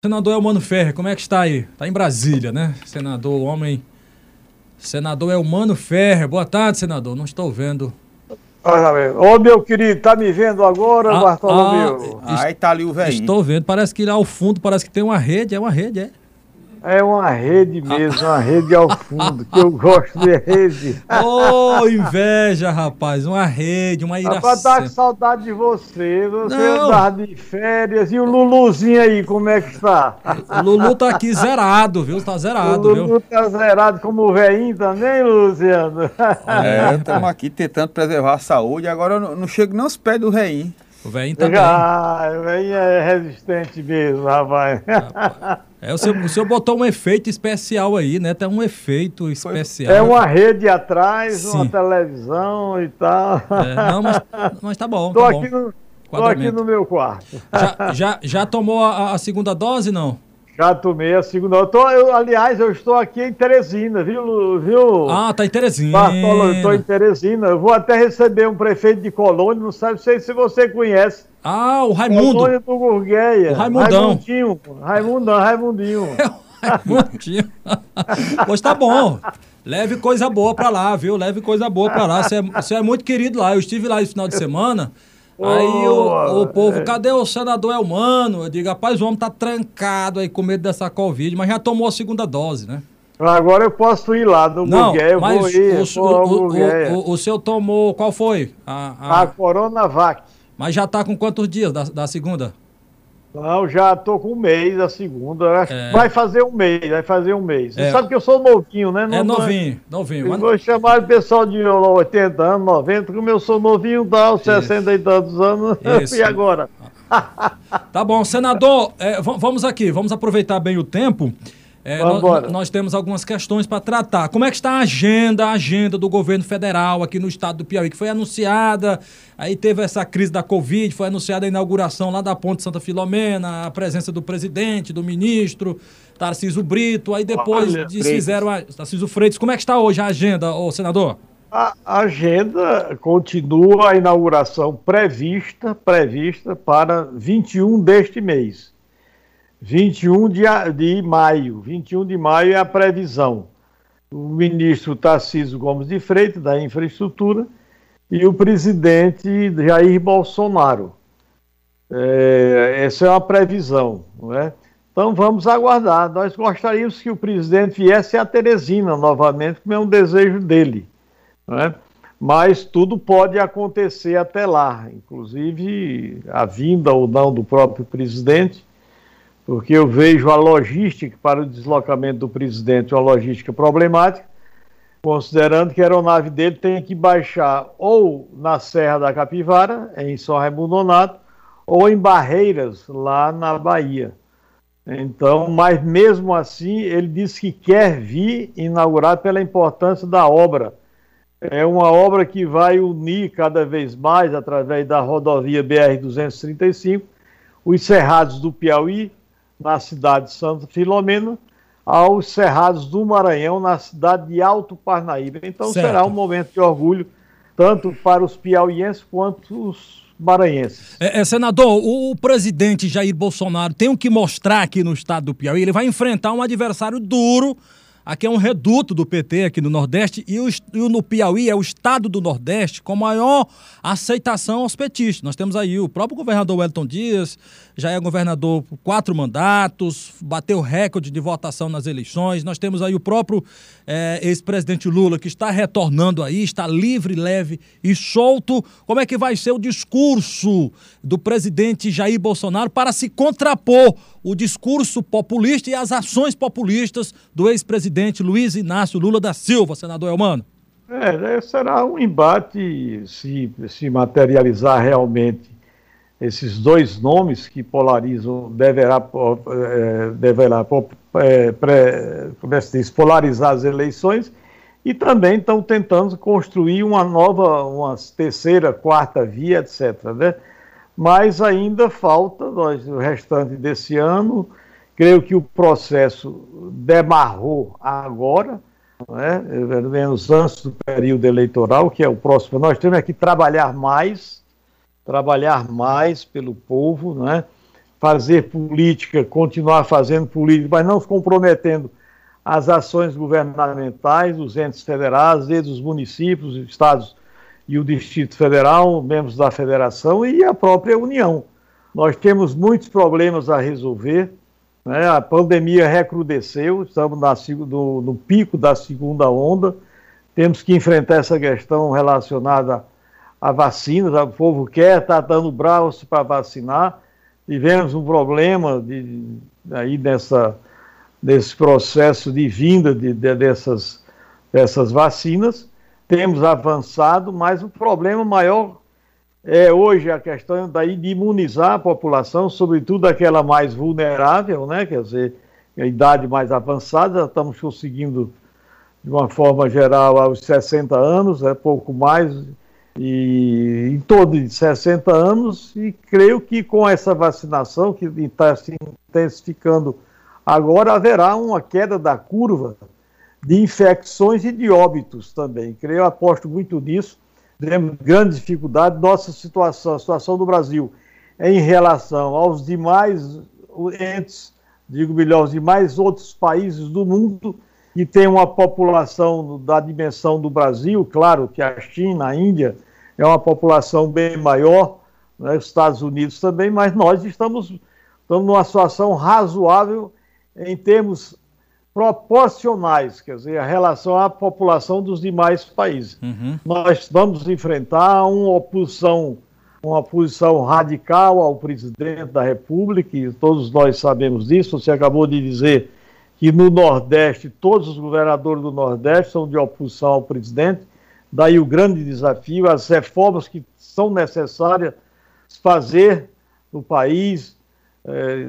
Senador Elmano Ferre, como é que está aí? Está em Brasília, né? Senador, homem. Senador Elmano Ferre, boa tarde, senador. Não estou vendo. Ô, meu querido, tá me vendo agora, ah, Bartolomeu? Ah, aí tá ali o velho. Estou vendo, parece que lá ao fundo parece que tem uma rede, é uma rede, é? É uma rede mesmo, uma rede ao fundo, que eu gosto de rede. Ô, oh, inveja, rapaz, uma rede, uma iracema. Rapaz, tá com saudade de você, você andar de férias, e o Luluzinho aí, como é que está? O Lulu tá aqui zerado, viu? Tá zerado, o Lulu viu? tá zerado como o velhinho também, Luciano? É, estamos aqui tentando preservar a saúde, agora eu não, não chego nem aos pés do velhinho. O velhinho também. Ah, o velhinho é resistente mesmo, rapaz. rapaz. É, o, senhor, o senhor botou um efeito especial aí, né? Tem um efeito especial. É uma rede atrás, Sim. uma televisão e tal. É, não, mas, mas tá bom. Tô, tá aqui, bom. No, tô aqui no meu quarto. Já, já, já tomou a, a segunda dose, não? Já tomei a segunda. Eu tô, eu, aliás, eu estou aqui em Teresina, viu? viu ah, tá em Teresina. Bartolo, eu estou em Teresina. Eu vou até receber um prefeito de Colônia, não sabe sei se você conhece. Ah, o Raimundo. Colônia do Gurgueia. O Raimundão. Raimundinho. Raimundão, Raimundinho. É Raimundinho. pois tá bom. Leve coisa boa pra lá, viu? Leve coisa boa pra lá. Você é, você é muito querido lá. Eu estive lá esse final de semana. Aí o, o, povo, cadê o senador Elmano? Eu digo, rapaz, o homem tá trancado aí com medo dessa Covid, mas já tomou a segunda dose, né? Agora eu posso ir lá do Não, eu mas vou ir. O, o, o, o, senhor tomou, qual foi? A, a... a Coronavac. Mas já tá com quantos dias da, da segunda? Não, já tô com um mês da segunda. É. Vai fazer um mês, vai fazer um mês. Você é. sabe que eu sou novinho, né? Não, é novinho, novinho. Eu vou chamar o pessoal de 80 anos, 90, como eu sou novinho, dá os 60 e tantos anos. Isso. e agora? tá bom, senador, é, vamos aqui, vamos aproveitar bem o tempo. É, nós, nós, temos algumas questões para tratar. Como é que está a agenda, a agenda do governo federal aqui no estado do Piauí, que foi anunciada, aí teve essa crise da Covid, foi anunciada a inauguração lá da Ponte Santa Filomena, a presença do presidente, do ministro, Tarcísio Brito, aí depois Olha, desfizeram a... Tarcísio Freitas. Como é que está hoje a agenda, ô, senador? A agenda continua a inauguração prevista, prevista para 21 deste mês. 21 de, de maio. 21 de maio é a previsão. O ministro Tarcísio Gomes de Freitas, da Infraestrutura, e o presidente Jair Bolsonaro. É, essa é uma previsão, não é? Então vamos aguardar. Nós gostaríamos que o presidente viesse a Teresina novamente, como é um desejo dele. É? Mas tudo pode acontecer até lá, inclusive a vinda ou não do próprio presidente porque eu vejo a logística para o deslocamento do presidente uma logística problemática, considerando que a aeronave dele tem que baixar ou na Serra da Capivara, em São Raimundo Nonato, ou em Barreiras, lá na Bahia. Então, mas mesmo assim, ele disse que quer vir inaugurar pela importância da obra. É uma obra que vai unir cada vez mais, através da rodovia BR-235, os cerrados do Piauí, na cidade de Santa Filomena, aos Cerrados do Maranhão, na cidade de Alto Parnaíba. Então certo. será um momento de orgulho, tanto para os piauienses quanto os maranhenses. É, é, senador, o, o, presidente Jair Bolsonaro tem o que mostrar aqui no estado do Piauí. Ele vai enfrentar um adversário duro Aqui é um reduto do PT aqui no Nordeste e o, e no Piauí é o estado do Nordeste com maior aceitação aos petistas. Nós temos aí o próprio governador Wellington Dias, já é governador por quatro mandatos, bateu recorde de votação nas eleições. Nós temos aí o próprio é, ex-presidente Lula que está retornando aí, está livre, leve e solto. Como é que vai ser o discurso do presidente Jair Bolsonaro para se contrapor o discurso populista e as ações populistas do ex-presidente Luiz Inácio Lula da Silva, senador Elmano? É, será um embate se, se materializar realmente esses dois nomes que polarizam, deverá, é, deverá é, pré, como é diz, polarizar as eleições e também estão tentando construir uma nova, uma terceira, quarta via, etc. Né? Mas ainda falta nós, o restante desse ano. Creio que o processo demarrou agora, né, pelo menos antes do período eleitoral, que é o próximo. Nós temos que trabalhar mais, trabalhar mais pelo povo, né, fazer política, continuar fazendo política, mas não comprometendo as ações governamentais dos entes federados, desde os municípios, os estados e o Distrito Federal, membros da federação e a própria União. Nós temos muitos problemas a resolver. Né? A pandemia recrudesceu, estamos na, no, no pico da segunda onda. Temos que enfrentar essa questão relacionada a vacinas. O povo quer, está dando braço para vacinar. Tivemos um problema de, aí nessa, nesse processo de vinda de, de, dessas, dessas vacinas temos avançado, mas o problema maior é hoje a questão daí de imunizar a população, sobretudo aquela mais vulnerável, né? Quer dizer, a idade mais avançada, estamos conseguindo de uma forma geral aos 60 anos, é pouco mais, e em torno de 60 anos, e creio que com essa vacinação que está se intensificando agora, haverá uma queda da curva de infecções e de óbitos também. Creio, aposto muito nisso. Temos grande dificuldade. Nossa situação, a situação do Brasil em relação aos demais entes, digo melhor, os demais outros países do mundo que tem uma população da dimensão do Brasil, claro que a China, a Índia, é uma população bem maior, né, os Estados Unidos também, mas nós estamos, estamos numa situação razoável em termos proporcionais, quer dizer, a relação à população dos demais países. Uhum. Nós vamos enfrentar uma oposição, uma oposição radical ao presidente da República, e todos nós sabemos disso. Você acabou de dizer que no Nordeste, todos os governadores do Nordeste são de oposição ao presidente. Daí o grande desafio, as reformas que são necessárias fazer no país,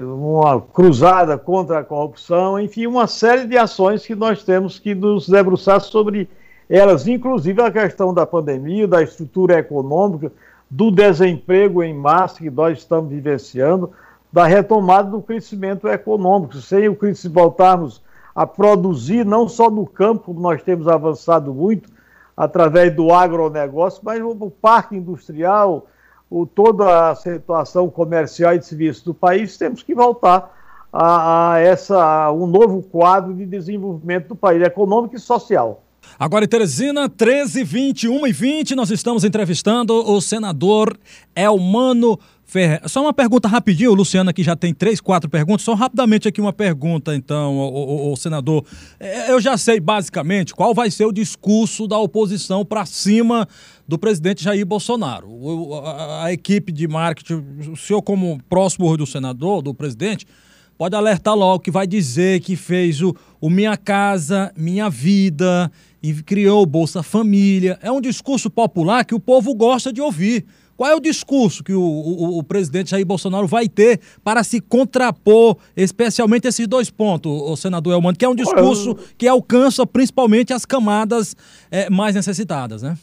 uma cruzada contra a corrupção, enfim, uma série de ações que nós temos que nos debruçar sobre elas, inclusive a questão da pandemia, da estrutura econômica, do desemprego em massa que nós estamos vivenciando, da retomada do crescimento econômico. Sem o crescimento voltarmos a produzir, não só no campo, nós temos avançado muito, através do agronegócio, mas o parque industrial, o, toda a situação comercial e de serviço do país, temos que voltar a, a, essa, a um novo quadro de desenvolvimento do país, econômico e social. Agora em Teresina, 13, 21 e 20, nós estamos entrevistando o senador Elmano Ferreira. Só uma pergunta rapidinho, o Luciano aqui já tem três, quatro perguntas. Só rapidamente aqui uma pergunta, então, o senador. É, eu já sei basicamente qual vai ser o discurso da oposição para cima do presidente Jair Bolsonaro. O, a, a, equipe de marketing, o senhor, como próximo do senador, do presidente, pode alertar logo que vai dizer que fez o, o Minha Casa, Minha Vida, e criou o Bolsa Família. É um discurso popular que o povo gosta de ouvir. Qual é o discurso que o, o, o, presidente Jair Bolsonaro vai ter para se contrapor, especialmente esses dois pontos, o senador Elmano, que é um discurso que alcança principalmente as camadas é, mais necessitadas, né?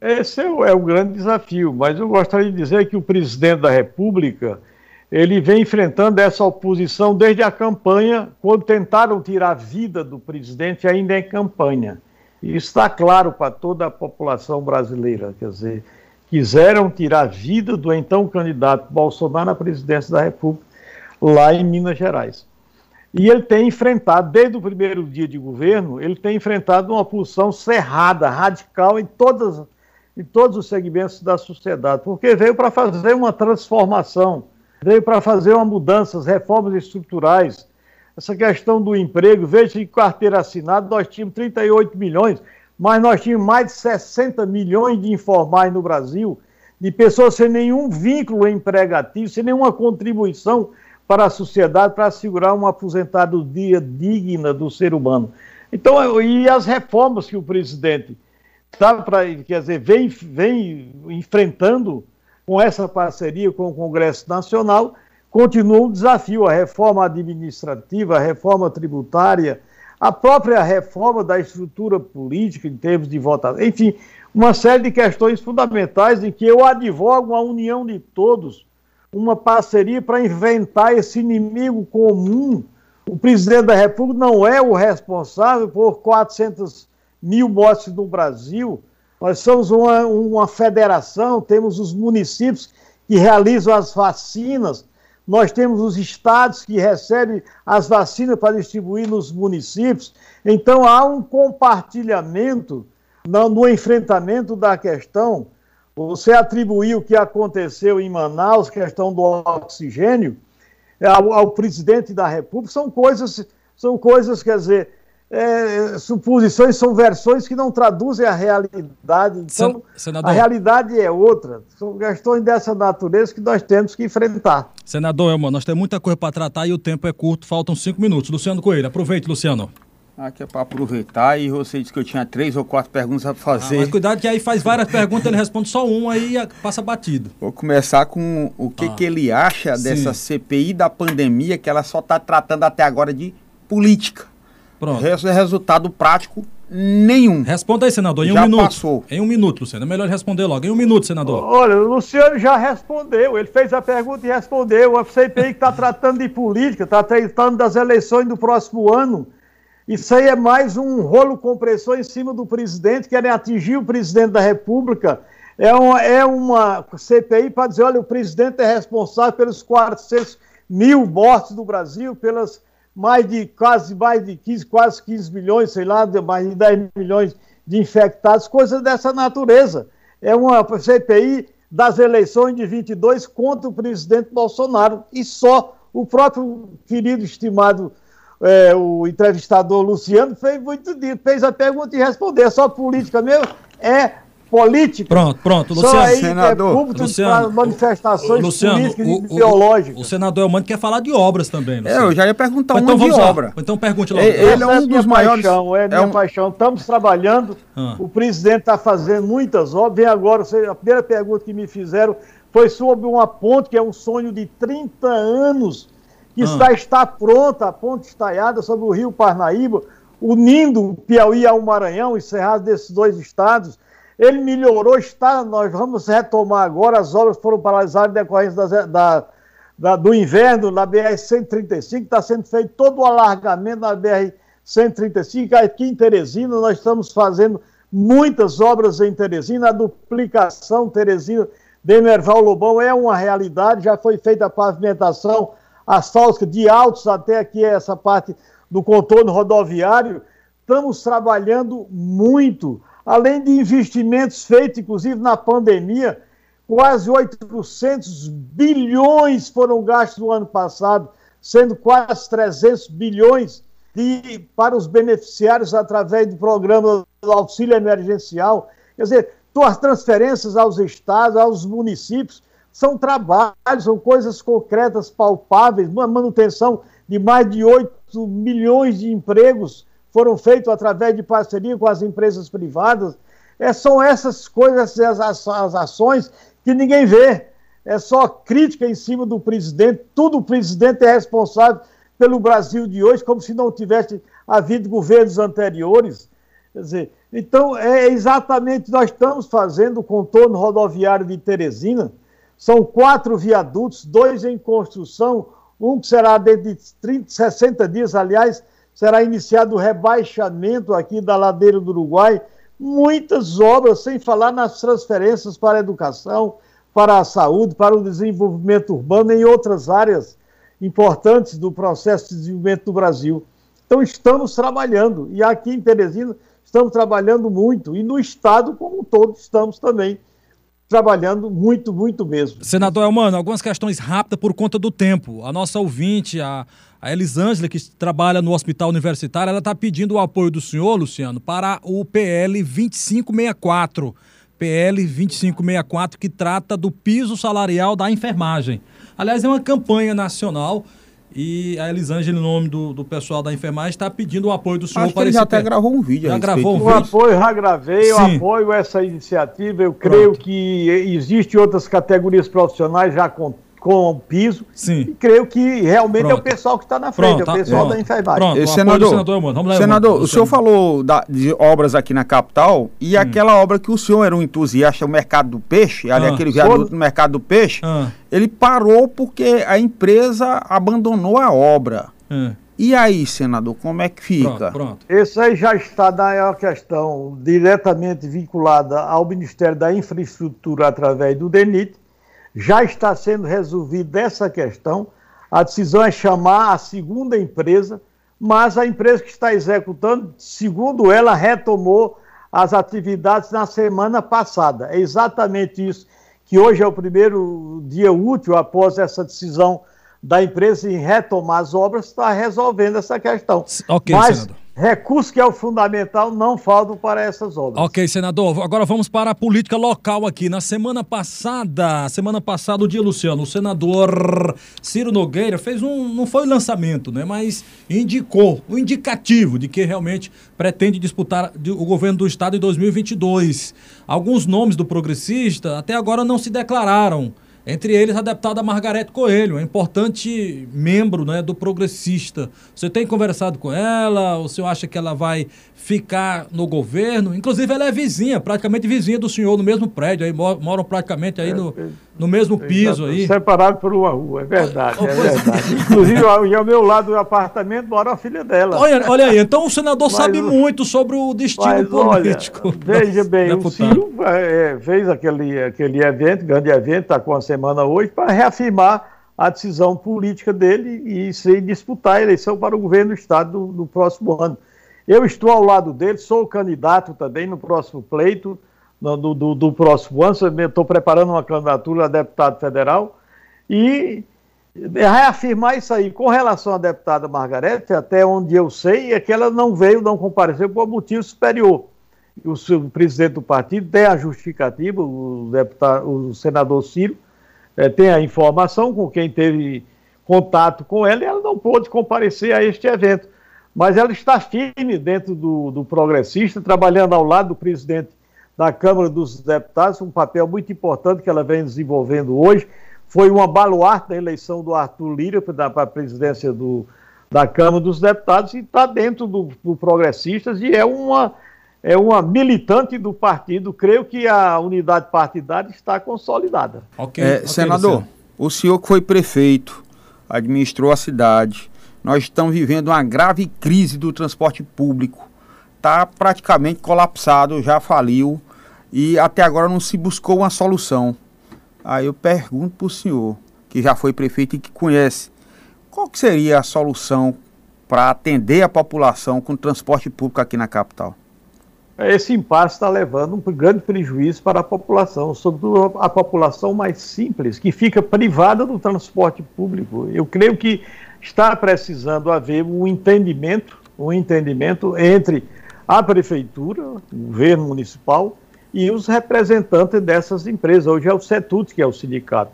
Esse é o, é o grande desafio, mas eu gostaria de dizer que o presidente da República ele vem enfrentando essa oposição desde a campanha, quando tentaram tirar a vida do presidente ainda em campanha. E está claro para toda a população brasileira, quer dizer, quiseram tirar a vida do então candidato Bolsonaro à presidência da República lá em Minas Gerais. E ele tem enfrentado, desde o primeiro dia de governo, ele tem enfrentado uma oposição cerrada, radical em todas em todos os segmentos da sociedade, porque veio para fazer uma transformação, veio para fazer uma mudança, reformas estruturais. Essa questão do emprego, veja que carteira assinada, nós tínhamos 38 milhões, mas nós tínhamos mais de 60 milhões de informais no Brasil, de pessoas sem nenhum vínculo empregativo, sem nenhuma contribuição para a sociedade para assegurar uma aposentadoria digna do ser humano. Então, e as reformas que o presidente tá pra, quer dizer, vem, vem enfrentando com essa parceria com o Congresso Nacional, continua um desafio, a reforma administrativa, a reforma tributária, a própria reforma da estrutura política em termos de votação, enfim, uma série de questões fundamentais em que eu advogo a união de todos, uma parceria para inventar esse inimigo comum. O presidente da República não é o responsável por 400 mil mortes no Brasil. Nós somos uma, uma federação, temos os municípios que realizam as vacinas. nós temos os estados que recebem as vacinas para distribuir nos municípios. Então, há um compartilhamento no, no enfrentamento da questão. Você atribuiu o que aconteceu em Manaus, questão do oxigênio, ao, ao presidente da República, são coisas, são coisas, quer dizer, é, suposições são versões que não traduzem a realidade. Então, Senador, a realidade é outra. São questões dessa natureza que nós temos que enfrentar. Senador Elman, nós temos muita coisa para tratar e o tempo é curto, faltam cinco minutos. Luciano Coelho, aproveite, Luciano. Aqui é para aproveitar e você disse que eu tinha três ou quatro perguntas para fazer. Ah, mas cuidado que aí faz várias perguntas, ele responde só uma aí passa batido. Vou começar com o que, ah. que ele acha Sim. dessa CPI da pandemia que ela só está tratando até agora de política. Pronto. Resultado prático nenhum. Responda aí, senador, em já um minuto. Passou. Em um minuto, Luciano. É melhor responder logo. Em um minuto, senador. Olha, o Luciano já respondeu. Ele fez a pergunta e respondeu. A CPI que está tratando de política, está tratando das eleições do próximo ano. Isso aí é mais um rolo compressor em cima do presidente, querem atingir o presidente da República. É uma, é uma CPI para dizer: olha, o presidente é responsável pelos 400 mil mortes do Brasil, pelas mais de quase mais de 15, quase 15 milhões, sei lá, mais de 10 milhões de infectados, coisas dessa natureza. É uma CPI das eleições de 22 contra o presidente Bolsonaro e só o próprio querido estimado é, o entrevistador Luciano fez muito fez a pergunta e respondeu. É só política mesmo? É política. Pronto, pronto, Luciano. Só aí é senador, é público Luciano, manifestações Luciano, políticas o, e biológicas. O, senador Elmano quer falar de obras também. Luciano. É, eu já ia perguntar uma então, de obra. Lá. Então pergunte logo. Ele, ele é um dos maiores. Paixão, é, é minha um... paixão. Estamos trabalhando. Ah. O presidente está fazendo muitas obras. Vem agora, a primeira pergunta que me fizeram foi sobre uma ponte que é um sonho de 30 anos que ah. está, está pronta, a ponte estaiada sobre o rio Parnaíba, unindo o Piauí ao Maranhão, encerrado desses dois estados. Ele melhorou, está, nós vamos retomar agora, as obras foram paralisadas em decorrência da, da, da, do inverno na BR-135, está sendo feito todo o alargamento na BR-135, aqui em Teresina, nós estamos fazendo muitas obras em Teresina, a duplicação Teresina de Merval Lobão é uma realidade, já foi feita a pavimentação asfáltica de altos até aqui essa parte do contorno rodoviário. Estamos trabalhando muito, além de investimentos feitos, inclusive na pandemia, quase 800 bilhões foram gastos no ano passado, sendo quase 300 bilhões de, para os beneficiários através do programa do auxílio emergencial. Quer dizer, as transferências aos estados, aos municípios, são trabalhos, são coisas concretas, palpáveis, uma manutenção de mais de 8 milhões de empregos foram feitos através de parceria com as empresas privadas. É, são essas coisas, as, as ações que ninguém vê. É só crítica em cima do presidente. Tudo o presidente é responsável pelo Brasil de hoje, como se não tivesse havido governos anteriores. Quer dizer, então, é exatamente nós estamos fazendo o contorno rodoviário de Teresina, são quatro viadutos, dois em construção, um que será dentro de 30, 60 dias, aliás, será iniciado o rebaixamento aqui da ladeira do Uruguai. Muitas obras, sem falar nas transferências para a educação, para a saúde, para o desenvolvimento urbano em outras áreas importantes do processo de desenvolvimento do Brasil. Então, estamos trabalhando. E aqui em Teresina, estamos trabalhando muito. E no Estado, como um todo, estamos também trabalhando muito, muito mesmo. Senador Elmano, algumas questões rápidas por conta do tempo. A nossa ouvinte, a, a Elisângela, que trabalha no hospital universitário, ela está pedindo o apoio do senhor, Luciano, para o PL 2564. PL 2564, que trata do piso salarial da enfermagem. Aliás, é uma campanha nacional e a Elisângela, em nome do, do pessoal da enfermagem, está pedindo o apoio do senhor Acho para que ele já até gravou um vídeo. Já gravou um vídeo. O apoio, já gravei, Sim. eu apoio essa iniciativa. Eu Pronto. creio que existem outras categorias profissionais já com com piso. Sim. E creio que realmente Pronto. é o pessoal que está na frente, Pronto, é o pessoal tá, da enfermagem. Pronto, senador, senador, vamos lá, senador o senhor falou da, de obras aqui na capital e hum. aquela obra que o senhor era um entusiasta, o mercado do peixe, ali ah. aquele viaduto no mercado do peixe, ah. ele parou porque a empresa abandonou a obra. Ah. E aí, senador, como é que fica? Pronto, pronto. Esse aí já está na questão diretamente vinculada ao Ministério da Infraestrutura através do DENIT já está sendo resolvida essa questão. A decisão é chamar a segunda empresa, mas a empresa que está executando, segundo ela, retomou as atividades na semana passada. É exatamente isso, que hoje é o primeiro dia útil após essa decisão da empresa em retomar as obras, está resolvendo essa questão. Ok, Mas, senador. Recursos que é o fundamental não faltam para essas obras. Ok, senador. Agora vamos para a política local aqui. Na semana passada, semana passada, o dia, Luciano, o senador Ciro Nogueira fez um, não foi lançamento, né? Mas indicou, o um indicativo de que realmente pretende disputar o governo do estado em 2022. Alguns nomes do progressista até agora não se declararam. Entre eles, a deputada Margarete Coelho, é importante membro né, do Progressista. Você tem conversado com ela? O senhor acha que ela vai ficar no governo? Inclusive, ela é vizinha, praticamente vizinha do senhor, no mesmo prédio, aí moram praticamente aí no, no mesmo piso aí. Separado por uma rua, é verdade, oh, é verdade. Inclusive, ao meu lado do apartamento mora a filha dela. Olha, olha aí, então o senador mas, sabe muito sobre o destino político. Olha, veja bem, deputado. o Ciro é, fez aquele, aquele evento, grande evento, está com a semana hoje, para reafirmar a decisão política dele e se disputar a eleição para o governo do Estado no, próximo ano. Eu estou ao lado dele, sou candidato também no próximo pleito, do, do, do, próximo ano. Estou preparando uma candidatura a deputado federal e reafirmar isso aí. Com relação à deputada Margarete, até onde eu sei, é que ela não veio, não compareceu por motivo superior. O, seu, presidente do partido tem a justificativa, o, deputado, o senador Ciro é, tem a informação com quem teve contato com ela e ela não pôde comparecer a este evento. Mas ela está firme dentro do, do progressista, trabalhando ao lado do presidente da Câmara dos Deputados, um papel muito importante que ela vem desenvolvendo hoje. Foi uma baluarte da eleição do Arthur Lira para a presidência do, da Câmara dos Deputados e está dentro do, do Progressistas e é uma, é uma militante do partido. Creio que a unidade partidária está consolidada. Okay, é, okay, senador, o senhor que foi prefeito, administrou a cidade, nós estamos vivendo uma grave crise do transporte público. Está praticamente colapsado, já faliu e até agora não se buscou uma solução. Aí eu pergunto para o senhor, que já foi prefeito e que conhece, qual que seria a solução para atender a população com transporte público aqui na capital? Esse impasse está levando um grande prejuízo para a população, sobretudo a população mais simples, que fica privada do transporte público. Eu creio que está precisando haver um entendimento, um entendimento entre a prefeitura, o governo municipal e os representantes dessas empresas. Hoje é o CETUT, que é o sindicato.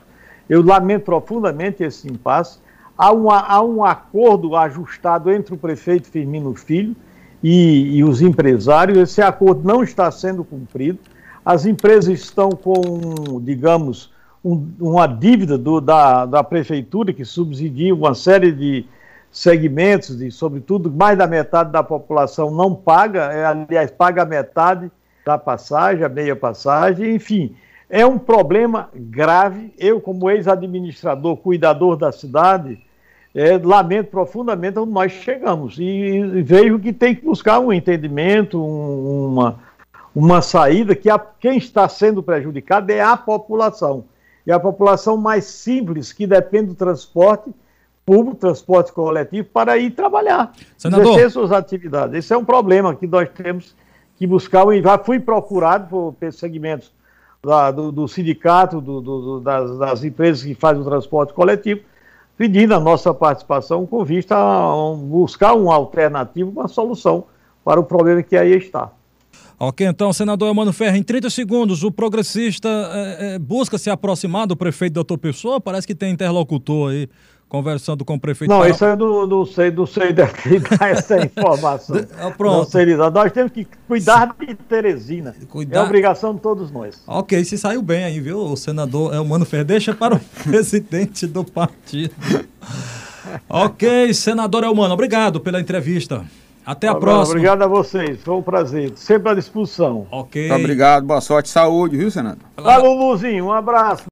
Eu lamento profundamente esse impasse. Há, uma, há um acordo ajustado entre o prefeito Firmino Filho e, e os empresários. Esse acordo não está sendo cumprido. As empresas estão com, digamos, um, uma dívida do, da, da prefeitura que subsidia uma série de segmentos, de, sobretudo mais da metade da população não paga, é, aliás, paga metade da passagem, a meia passagem, enfim. É um problema grave. Eu, como ex-administrador, cuidador da cidade, é, lamento profundamente onde nós chegamos. E, e, vejo que tem que buscar um entendimento, um, uma, uma saída, que a, quem está sendo prejudicado é a população. E a população mais simples, que depende do transporte público, transporte coletivo, para ir trabalhar, Senador. exercer suas atividades. Esse é um problema que nós temos que buscar, já fui procurado por segmentos da, do, do, sindicato, do, do, das, das, empresas que fazem o transporte coletivo, pedindo a nossa participação com vista a buscar uma alternativa, uma solução para o problema que aí está. Ok, então, senador Emmanuel Ferreira, em 30 segundos, o progressista é, é, busca se aproximar do prefeito doutor Pessoa? Parece que tem interlocutor aí conversando com o prefeito. Não, isso eu não, não sei, não sei dar essa informação. Ah, pronto. Não sei, nós temos que cuidar de Teresina. Cuidar... É obrigação de todos nós. Ok, se saiu bem aí, viu? O senador Elmano Ferreira, deixa para o presidente do partido. ok, senador Elmano, obrigado pela entrevista. Até a próxima. Obrigado a vocês, foi um prazer. Sempre à disposição. Ok. Muito obrigado, boa sorte, saúde, viu, senador? Alô, Luzinho, um abraço.